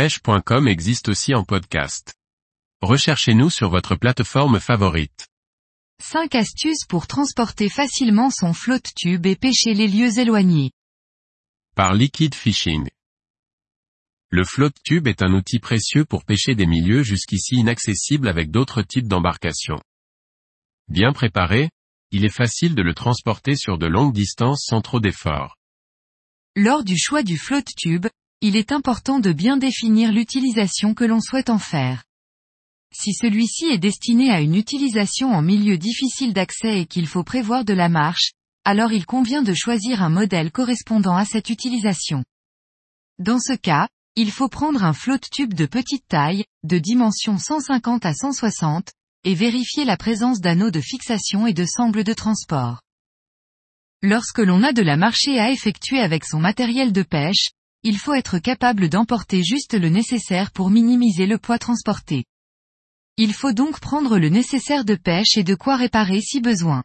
pêche.com existe aussi en podcast. Recherchez-nous sur votre plateforme favorite. 5 astuces pour transporter facilement son flotte tube et pêcher les lieux éloignés. Par Liquid Fishing. Le flotte tube est un outil précieux pour pêcher des milieux jusqu'ici inaccessibles avec d'autres types d'embarcations. Bien préparé, il est facile de le transporter sur de longues distances sans trop d'efforts. Lors du choix du flotte tube, il est important de bien définir l'utilisation que l'on souhaite en faire. Si celui-ci est destiné à une utilisation en milieu difficile d'accès et qu'il faut prévoir de la marche, alors il convient de choisir un modèle correspondant à cette utilisation. Dans ce cas, il faut prendre un flotte tube de petite taille, de dimension 150 à 160, et vérifier la présence d'anneaux de fixation et de sangles de transport. Lorsque l'on a de la marchée à effectuer avec son matériel de pêche, il faut être capable d'emporter juste le nécessaire pour minimiser le poids transporté. Il faut donc prendre le nécessaire de pêche et de quoi réparer si besoin.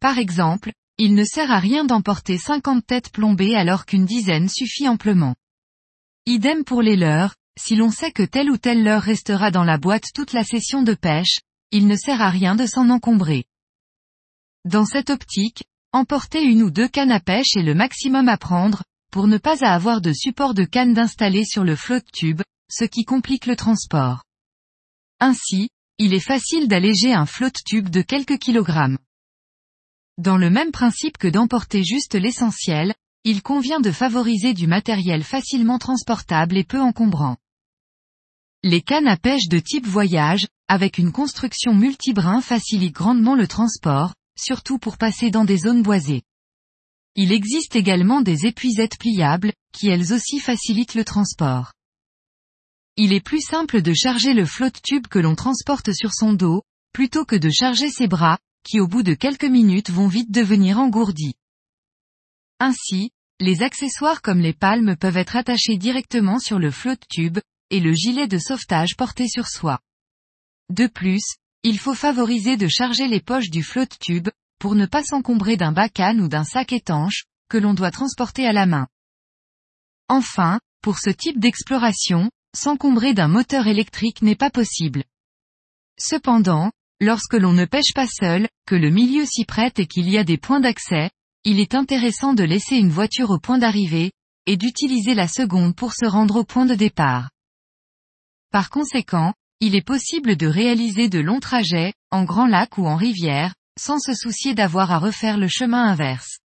Par exemple, il ne sert à rien d'emporter 50 têtes plombées alors qu'une dizaine suffit amplement. Idem pour les leurres, si l'on sait que telle ou telle leurre restera dans la boîte toute la session de pêche, il ne sert à rien de s'en encombrer. Dans cette optique, emporter une ou deux cannes à pêche est le maximum à prendre, pour ne pas avoir de support de canne d'installer sur le flotte tube, ce qui complique le transport. Ainsi, il est facile d'alléger un flotte tube de quelques kilogrammes. Dans le même principe que d'emporter juste l'essentiel, il convient de favoriser du matériel facilement transportable et peu encombrant. Les cannes à pêche de type voyage, avec une construction multibrin facilitent grandement le transport, surtout pour passer dans des zones boisées. Il existe également des épuisettes pliables, qui elles aussi facilitent le transport. Il est plus simple de charger le flotte tube que l'on transporte sur son dos, plutôt que de charger ses bras, qui au bout de quelques minutes vont vite devenir engourdis. Ainsi, les accessoires comme les palmes peuvent être attachés directement sur le flotte tube, et le gilet de sauvetage porté sur soi. De plus, il faut favoriser de charger les poches du flotte tube, pour ne pas s'encombrer d'un bacan ou d'un sac étanche, que l'on doit transporter à la main. Enfin, pour ce type d'exploration, s'encombrer d'un moteur électrique n'est pas possible. Cependant, lorsque l'on ne pêche pas seul, que le milieu s'y prête et qu'il y a des points d'accès, il est intéressant de laisser une voiture au point d'arrivée, et d'utiliser la seconde pour se rendre au point de départ. Par conséquent, il est possible de réaliser de longs trajets, en grand lac ou en rivière, sans se soucier d'avoir à refaire le chemin inverse.